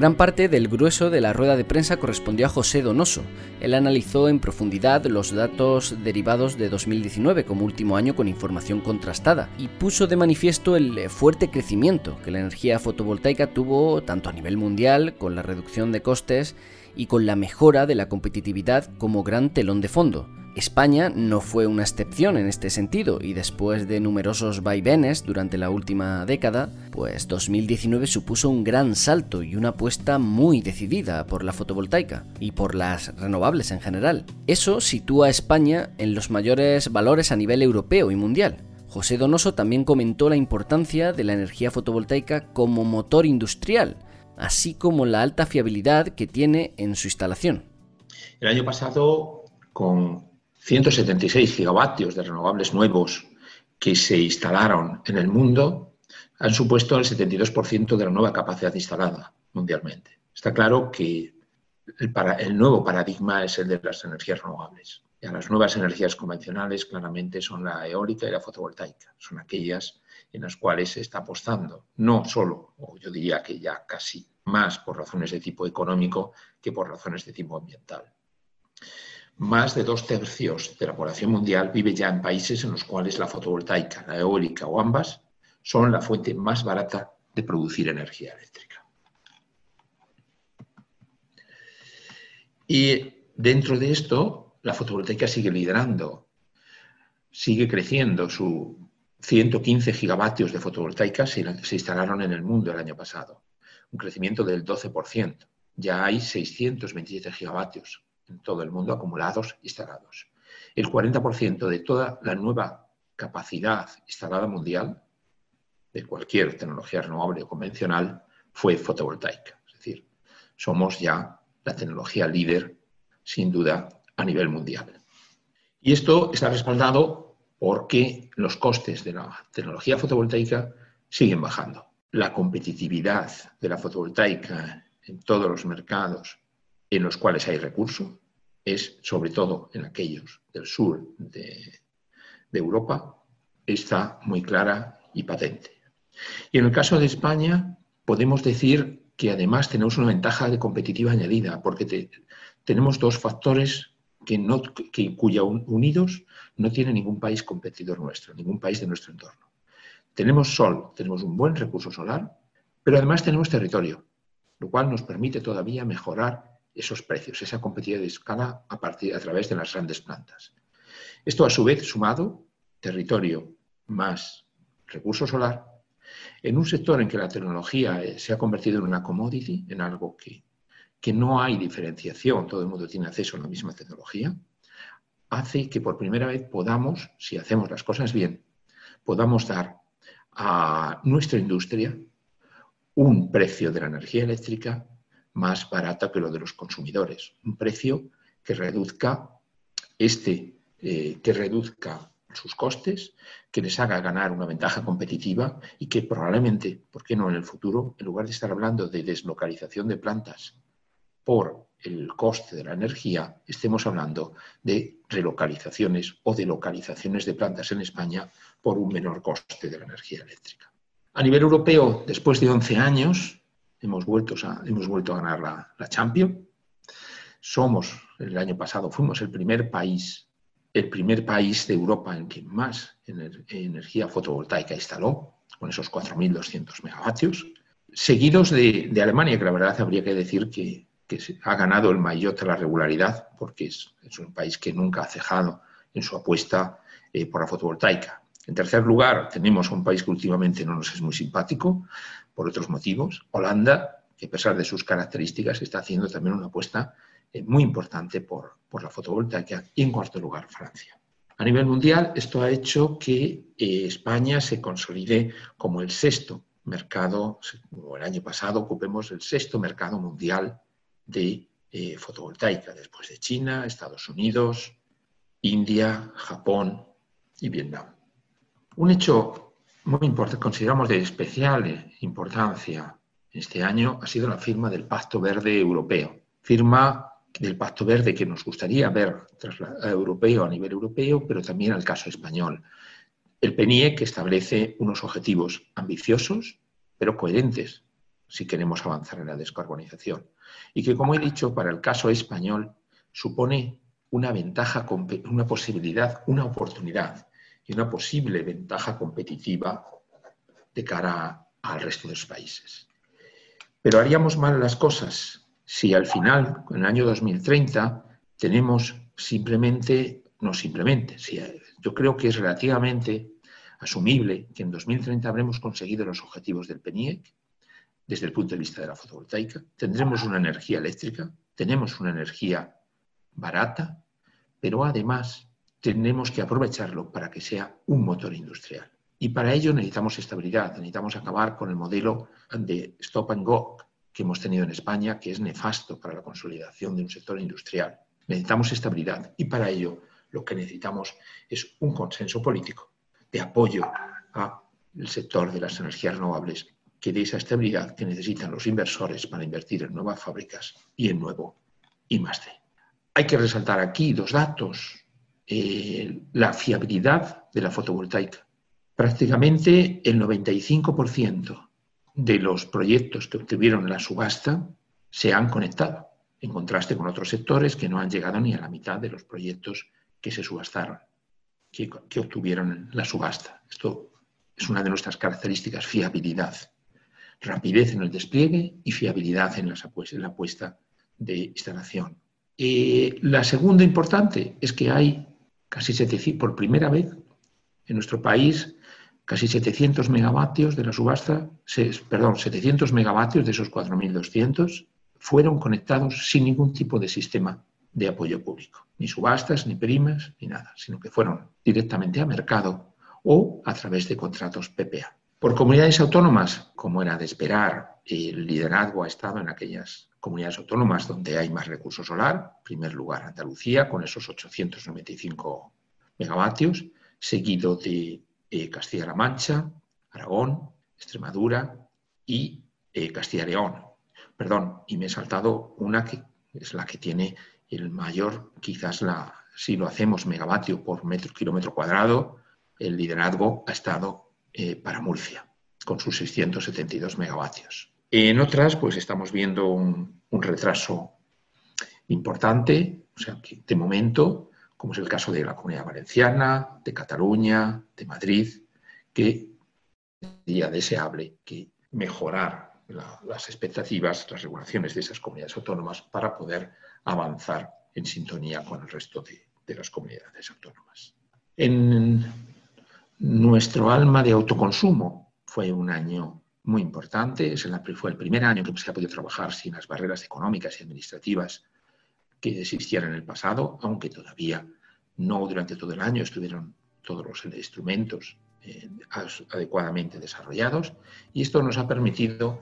Gran parte del grueso de la rueda de prensa correspondió a José Donoso. Él analizó en profundidad los datos derivados de 2019 como último año con información contrastada y puso de manifiesto el fuerte crecimiento que la energía fotovoltaica tuvo tanto a nivel mundial con la reducción de costes y con la mejora de la competitividad como gran telón de fondo. España no fue una excepción en este sentido y después de numerosos vaivenes durante la última década, pues 2019 supuso un gran salto y una apuesta muy decidida por la fotovoltaica y por las renovables en general. Eso sitúa a España en los mayores valores a nivel europeo y mundial. José Donoso también comentó la importancia de la energía fotovoltaica como motor industrial, así como la alta fiabilidad que tiene en su instalación. El año pasado, con 176 gigavatios de renovables nuevos que se instalaron en el mundo han supuesto el 72% de la nueva capacidad instalada mundialmente. Está claro que el, el, nuevo paradigma es el de las energías renovables. Ya las nuevas energías convencionales claramente son la eólica y la fotovoltaica. Son aquellas en las cuales se está apostando, no solo, o yo diría que ya casi más por razones de tipo económico que por razones de tipo ambiental más de dos tercios de la población mundial vive ya en países en los cuales la fotovoltaica, la eólica o ambas son la fuente más barata de producir energía eléctrica. Y dentro de esto, la fotovoltaica sigue liderando, sigue creciendo. Sus 115 gigavatios de fotovoltaica se, se instalaron en el mundo el año pasado, un crecimiento del 12%. Ya hay 627 gigavatios en todo el mundo acumulados instalados. El 40% de toda la nueva capacidad instalada mundial de cualquier tecnología renovable o convencional fue fotovoltaica. Es decir, somos ya la tecnología líder, sin duda, a nivel mundial. Y esto está respaldado porque los costes de la tecnología fotovoltaica siguen bajando. La competitividad de la fotovoltaica en todos los mercados en los cuales hay recursos es, sobre todo en aquellos del sur de, Europa, está muy clara y patente. Y en el caso de España, podemos decir que además tenemos una ventaja de competitiva añadida, porque tenemos dos factores que, no, que cuya unidos no tiene ningún país competidor nuestro, ningún país de nuestro entorno. Tenemos sol, tenemos un buen recurso solar, pero además tenemos territorio, lo cual nos permite todavía mejorar esos precios, esa competitividad de escala a, partir, a través de las grandes plantas. Esto, a su vez, sumado, territorio más recurso solar, en un sector en que la tecnología eh, se ha convertido en una commodity, en algo que, que no hay diferenciación, todo el mundo tiene acceso a la misma tecnología, hace que por primera vez podamos, si hacemos las cosas bien, podamos dar a nuestra industria un precio de la energía eléctrica más barata que lo de los consumidores. Un precio que reduzca este, eh, que reduzca sus costes, que les haga ganar una ventaja competitiva y que probablemente, ¿por qué no en el futuro, en lugar de estar hablando de deslocalización de plantas por el coste de la energía, estemos hablando de relocalizaciones o de localizaciones de plantas en España por un menor coste de la energía eléctrica. A nivel europeo, después de 11 años, hemos vuelto hemos vuelto a ganar la, la Champions. Somos, el año pasado fuimos el primer país, el primer país de Europa en que más energía fotovoltaica instaló, con esos 4.200 megavatios, seguidos de, Alemania, que la verdad habría que decir que, ha ganado el mayor de la regularidad, porque es, un país que nunca ha cejado en su apuesta eh, por la fotovoltaica. En tercer lugar, tenemos un país que últimamente no nos es muy simpático, por otros motivos. Holanda, que a pesar de sus características, está haciendo también una apuesta eh, muy importante por, la fotovoltaica. Y en cuarto lugar, Francia. A nivel mundial, esto ha hecho que eh, España se consolide como el sexto mercado, o el año pasado ocupemos el sexto mercado mundial de eh, fotovoltaica, después de China, Estados Unidos, India, Japón y Vietnam. Un hecho muy importante, consideramos de especial importancia este año ha sido la firma del Pacto Verde Europeo. Firma del Pacto Verde que nos gustaría ver europeo a nivel europeo, pero también al caso español. El PNIE que establece unos objetivos ambiciosos, pero coherentes si queremos avanzar en la descarbonización. Y que, como he dicho, para el caso español supone una ventaja, una posibilidad, una oportunidad y una posible ventaja competitiva de cara al resto de los países. Pero haríamos mal las cosas si al final, en el año 2030, tenemos simplemente, no simplemente, yo creo que es relativamente asumible que en 2030 habremos conseguido los objetivos del PENIEC desde el punto de vista de la fotovoltaica, tendremos una energía eléctrica, tenemos una energía barata, pero además tenemos que aprovecharlo para que sea un motor industrial. Y para ello necesitamos estabilidad, necesitamos acabar con el modelo de stop and go que hemos tenido en España, que es nefasto para la consolidación de un sector industrial. Necesitamos estabilidad y para ello lo que necesitamos es un consenso político de apoyo al sector de las energías renovables que dé esa estabilidad que necesitan los inversores para invertir en nuevas fábricas y en nuevo I Hay que resaltar aquí dos datos. Eh, la fiabilidad de la fotovoltaica prácticamente el 95% de los proyectos que obtuvieron la subasta se han conectado, en contraste con otros sectores que no han llegado ni a la mitad de los proyectos que se subastaron, que, obtuvieron la subasta. Esto es una de nuestras características, fiabilidad, rapidez en el despliegue y fiabilidad en, la puesta de instalación. Eh, la segunda importante es que hay casi 700, por primera vez en nuestro país, casi 700 megavatios de la subasta, perdón, 700 megavatios de esos 4.200 fueron conectados sin ningún tipo de sistema de apoyo público, ni subastas, ni primas, ni nada, sino que fueron directamente a mercado o a través de contratos PPA. Por comunidades autónomas, como era de esperar, el liderazgo ha estado en aquellas comunidades autónomas donde hay más recurso solar, en primer lugar Andalucía con esos 895 megavatios, seguido de eh, Castilla-La Mancha, Aragón, Extremadura y eh, Castilla León. Perdón, y me he saltado una que es la que tiene el mayor, quizás la, si lo hacemos megavatio por metro, kilómetro cuadrado, el liderazgo ha estado eh, para Murcia, con sus 672 megavatios. En otras, pues estamos viendo un, retraso importante, o sea, que de momento como es el caso de la Comunidad Valenciana, de Cataluña, de Madrid, que sería deseable que mejorar las expectativas, las regulaciones de esas comunidades autónomas para poder avanzar en sintonía con el resto de, de las comunidades autónomas. En nuestro alma de autoconsumo fue un año muy importante, fue el primer año que se ha podido trabajar sin las barreras económicas y administrativas que existían en el pasado, aunque todavía no durante todo el año estuvieron todos los instrumentos eh, adecuadamente desarrollados y esto nos ha permitido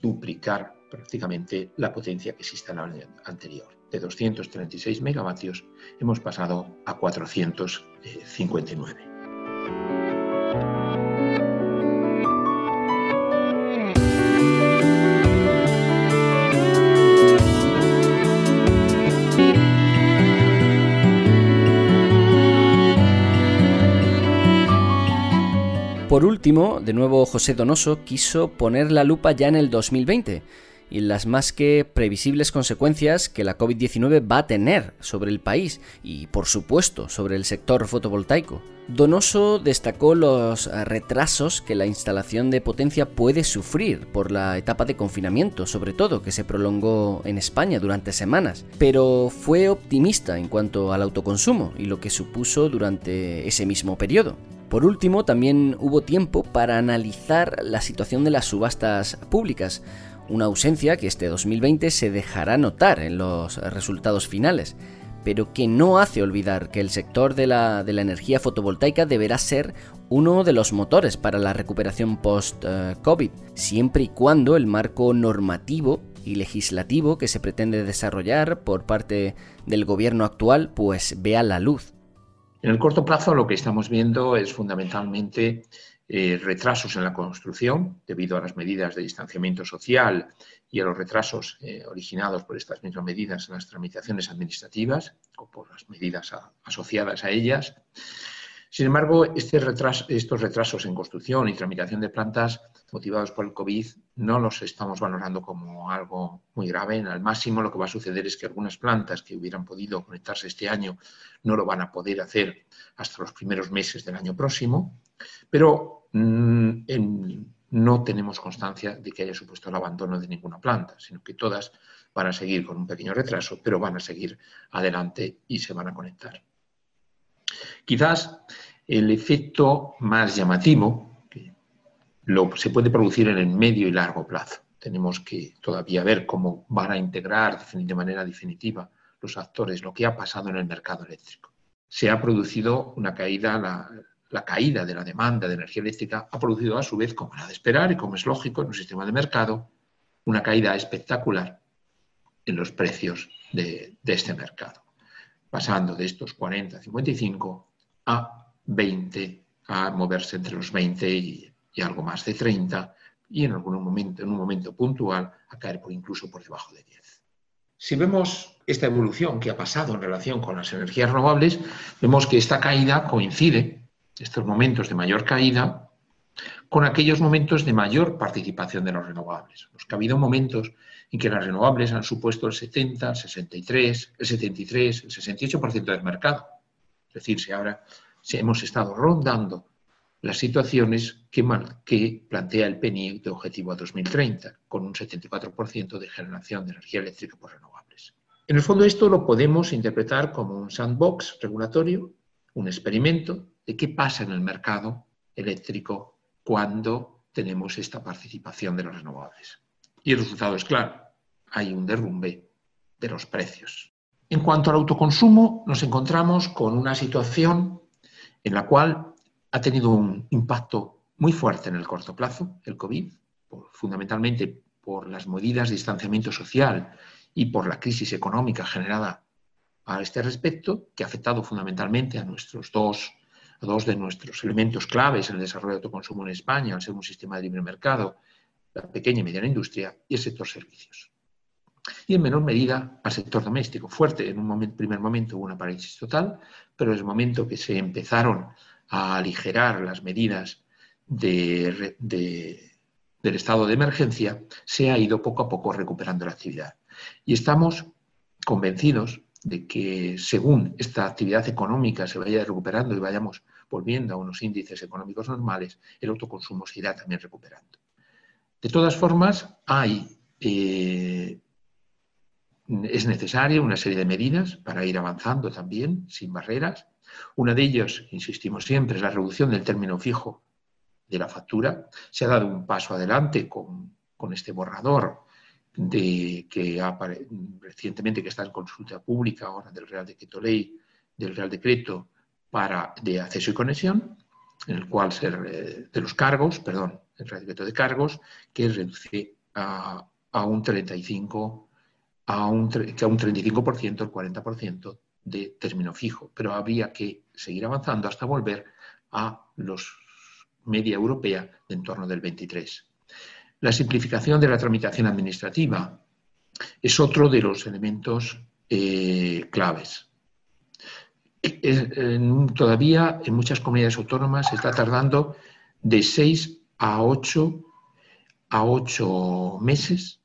duplicar prácticamente la potencia que existe en el año anterior. De 236 megavatios hemos pasado a 459. Por último, de nuevo José Donoso quiso poner la lupa ya en el 2020 y las más que previsibles consecuencias que la COVID-19 va a tener sobre el país y, por supuesto, sobre el sector fotovoltaico. Donoso destacó los retrasos que la instalación de potencia puede sufrir por la etapa de confinamiento, sobre todo, que se prolongó en España durante semanas, pero fue optimista en cuanto al autoconsumo y lo que supuso durante ese mismo periodo. Por último, también hubo tiempo para analizar la situación de las subastas públicas, una ausencia que este 2020 se dejará notar en los resultados finales, pero que no hace olvidar que el sector de la, energía fotovoltaica deberá ser uno de los motores para la recuperación post-COVID, siempre y cuando el marco normativo y legislativo que se pretende desarrollar por parte del gobierno actual pues vea la luz. En el corto plazo lo que estamos viendo es fundamentalmente eh, retrasos en la construcción debido a las medidas de distanciamiento social y a los retrasos eh, originados por estas mismas medidas en las tramitaciones administrativas o por las medidas asociadas a ellas. Sin embargo, este estos retrasos en construcción y tramitación de plantas motivados por el COVID no los estamos valorando como algo muy grave. Al máximo lo que va a suceder es que algunas plantas que hubieran podido conectarse este año no lo van a poder hacer hasta los primeros meses del año próximo, pero mm, no tenemos constancia de que haya supuesto el abandono de ninguna planta, sino que todas van a seguir con un pequeño retraso, pero van a seguir adelante y se van a conectar. Quizás el efecto más llamativo que se puede producir en el medio y largo plazo. Tenemos que todavía ver cómo van a integrar de manera definitiva los actores lo que ha pasado en el mercado eléctrico. Se ha producido una caída, la, caída de la demanda de energía eléctrica ha producido a su vez, como era de esperar y como es lógico en un sistema de mercado, una caída espectacular en los precios de, este mercado, pasando de estos 40, 55 a 20, a moverse entre los 20 y, algo más de 30 y en algún momento, en un momento puntual, a caer por incluso por debajo de 10. Si vemos esta evolución que ha pasado en relación con las energías renovables, vemos que esta caída coincide, estos momentos de mayor caída, con aquellos momentos de mayor participación de los renovables. Los que ha habido momentos en que las renovables han supuesto el 70, el 63, el 73, el 68% del mercado. Es decir, si ahora si hemos estado rondando las situaciones que, que plantea el PNI de objetivo a 2030, con un 74% de generación de energía eléctrica por renovables. En el fondo esto lo podemos interpretar como un sandbox regulatorio, un experimento de qué pasa en el mercado eléctrico cuando tenemos esta participación de los renovables. Y el resultado es claro, hay un derrumbe de los precios. En cuanto al autoconsumo, nos encontramos con una situación en la cual ha tenido un impacto muy fuerte en el corto plazo, el COVID, fundamentalmente por las medidas de distanciamiento social y por la crisis económica generada a este respecto, que ha afectado fundamentalmente a nuestros dos, a dos de nuestros elementos claves en el desarrollo de autoconsumo en España, al ser un sistema de libre mercado, la pequeña y mediana industria y el sector servicios. Y en menor medida al sector doméstico. Fuerte, en un primer momento hubo una parálisis total, pero desde el momento que se empezaron a aligerar las medidas del estado de emergencia, se ha ido poco a poco recuperando la actividad. Y estamos convencidos de que según esta actividad económica se vaya recuperando y vayamos volviendo a unos índices económicos normales, el autoconsumo se irá también recuperando. De todas formas, hay, eh, es necesaria una serie de medidas para ir avanzando también, sin barreras. Una de ellas, insistimos siempre, es la reducción del término fijo de la factura. Se ha dado un paso adelante con, este borrador de, que ha, recientemente que está en consulta pública ahora del Real Decreto Ley, del Real Decreto para, de acceso y conexión, en el cual se, de los cargos, perdón, el decreto de cargos, que reduce a, un 35, a un, que a un 35%, el 40% de término fijo. Pero habría que seguir avanzando hasta volver a los media europea de en torno del 23. La simplificación de la tramitación administrativa es otro de los elementos eh, claves. todavía en muchas comunidades autónomas se está tardando de seis a 8, a 8 meses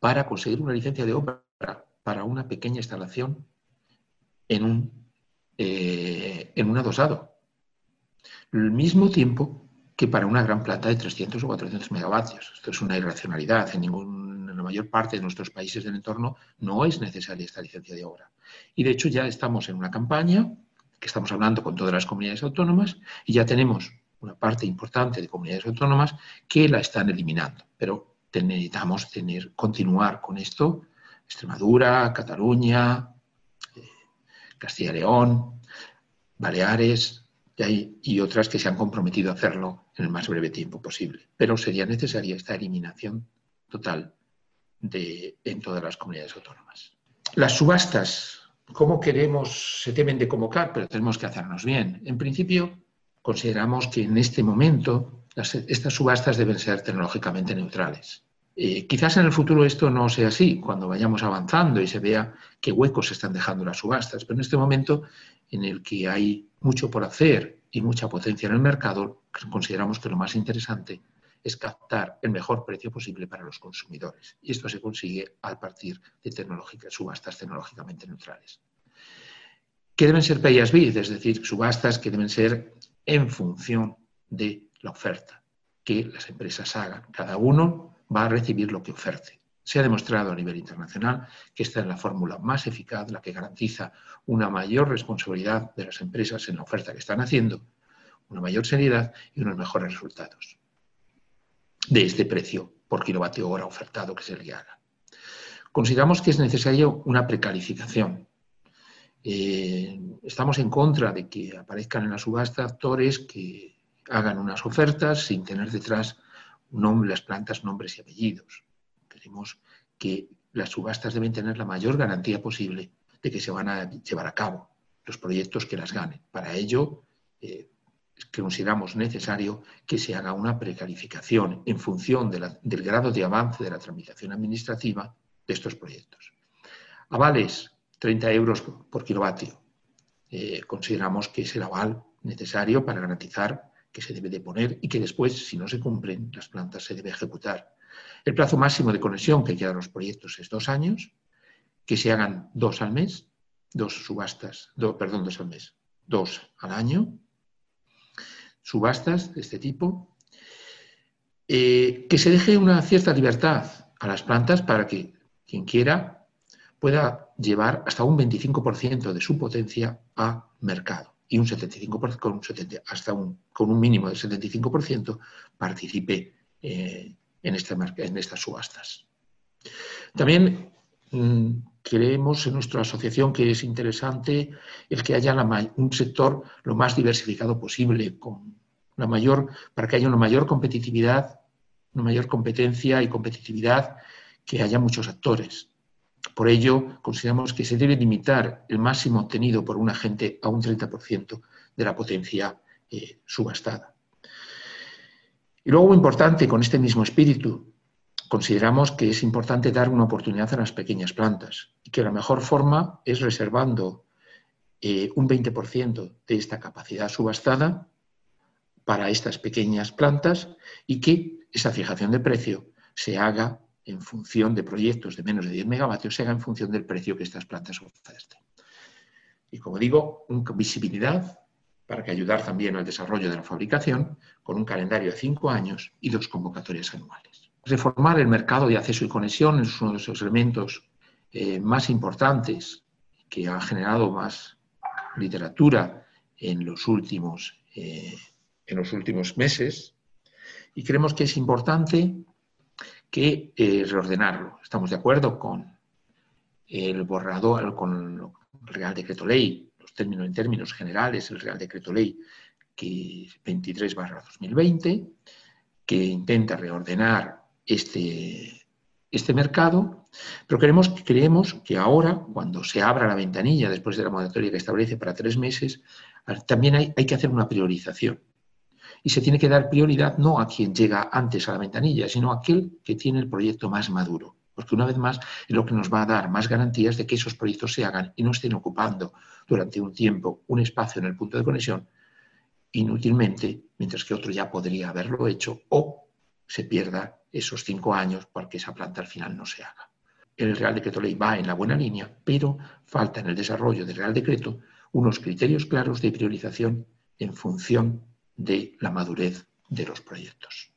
para conseguir una licencia de obra para una pequeña instalación en un, eh, en un adosado. El mismo tiempo que para una gran planta de 300 o 400 megavatios. Esto es una irracionalidad. En, ningún, en la mayor parte de nuestros países del entorno no es necesaria esta licencia de obra. Y de hecho ya estamos en una campaña que estamos hablando con todas las comunidades autónomas y ya tenemos una parte importante de comunidades autónomas que la están eliminando. Pero necesitamos tener, continuar con esto. Extremadura, Cataluña, eh, Castilla y León, Baleares y, y otras que se han comprometido a hacerlo en el más breve tiempo posible. Pero sería necesaria esta eliminación total de, en todas las comunidades autónomas. Las subastas, ¿cómo queremos? Se temen de convocar, pero tenemos que hacernos bien. En principio, consideramos que en este momento estas subastas deben ser tecnológicamente neutrales. Eh, quizás en el futuro esto no sea así, cuando vayamos avanzando y se vea qué huecos se están dejando las subastas, pero en este momento en el que hay mucho por hacer y mucha potencia en el mercado, consideramos que lo más interesante es captar el mejor precio posible para los consumidores. Y esto se consigue a partir de subastas tecnológicamente neutrales. ¿Qué deben ser pay as bid? Es decir, subastas que deben ser en función de la oferta que las empresas hagan. Cada uno va a recibir lo que oferte. Se ha demostrado a nivel internacional que esta es la fórmula más eficaz, la que garantiza una mayor responsabilidad de las empresas en la oferta que están haciendo, una mayor seriedad y unos mejores resultados de este precio por kilovatio hora ofertado que se le haga. Consideramos que es necesario una precalificación. Eh, estamos en contra de que aparezcan en la subasta actores que hagan unas ofertas sin tener detrás las plantas, nombres y apellidos. Queremos que las subastas deben tener la mayor garantía posible de que se van a llevar a cabo los proyectos que las ganen. Para ello, eh, consideramos necesario que se haga una precalificación en función del grado de avance de la tramitación administrativa de estos proyectos. Avales, 30 euros por kilovatio. Eh, consideramos que es el aval necesario para garantizar que se debe de poner y que después, si no se cumplen las plantas, se debe ejecutar. El plazo máximo de conexión que quedan los proyectos es dos años, que se hagan dos al mes, dos subastas, perdón, dos al mes, dos al año, subastas de este tipo, eh, que se deje una cierta libertad a las plantas para que quien quiera pueda llevar hasta un 25% de su potencia a mercado y un 75%, con un hasta un, con un mínimo del 75% participe eh, en, en estas subastas. También mm, creemos en nuestra asociación que es interesante el que haya un sector lo más diversificado posible, con una mayor, para que haya una mayor competitividad, una mayor competencia y competitividad, que haya muchos actores. Por ello, consideramos que se debe limitar el máximo obtenido por un agente a un 30% de la potencia eh, subastada. Y luego, importante, con este mismo espíritu, consideramos que es importante dar una oportunidad a las pequeñas plantas y que la mejor forma es reservando eh, un 20% de esta capacidad subastada para estas pequeñas plantas y que esa fijación de precio se haga en función de proyectos de menos de 10 megavatios, se haga en función del precio que estas plantas ofrecen. Y como digo, una visibilidad para que ayudar también al desarrollo de la fabricación con un calendario de cinco años y dos convocatorias anuales. Reformar el mercado de acceso y conexión es uno de esos elementos eh, más importantes que ha generado más literatura en los últimos, eh, en los últimos meses y creemos que es importante que eh, reordenarlo. Estamos de acuerdo con el borrador, con el Real Decreto Ley, los términos en términos generales, el Real Decreto Ley que 23 2020, que intenta reordenar este, este mercado, pero creemos, creemos que ahora, cuando se abra la ventanilla después de la moratoria que establece para tres meses, también hay, hay que hacer una priorización y se tiene que dar prioridad no a quien llega antes a la ventanilla, sino a aquel que tiene el proyecto más maduro. Porque una vez más es lo que nos va a dar más garantías de que esos proyectos se hagan y no estén ocupando durante un tiempo un espacio en el punto de conexión inútilmente, mientras que otro ya podría haberlo hecho o se pierda esos cinco años porque esa planta al final no se haga. El Real Decreto Ley va en la buena línea, pero falta en el desarrollo del Real Decreto unos criterios claros de priorización en función de la madurez de los proyectos.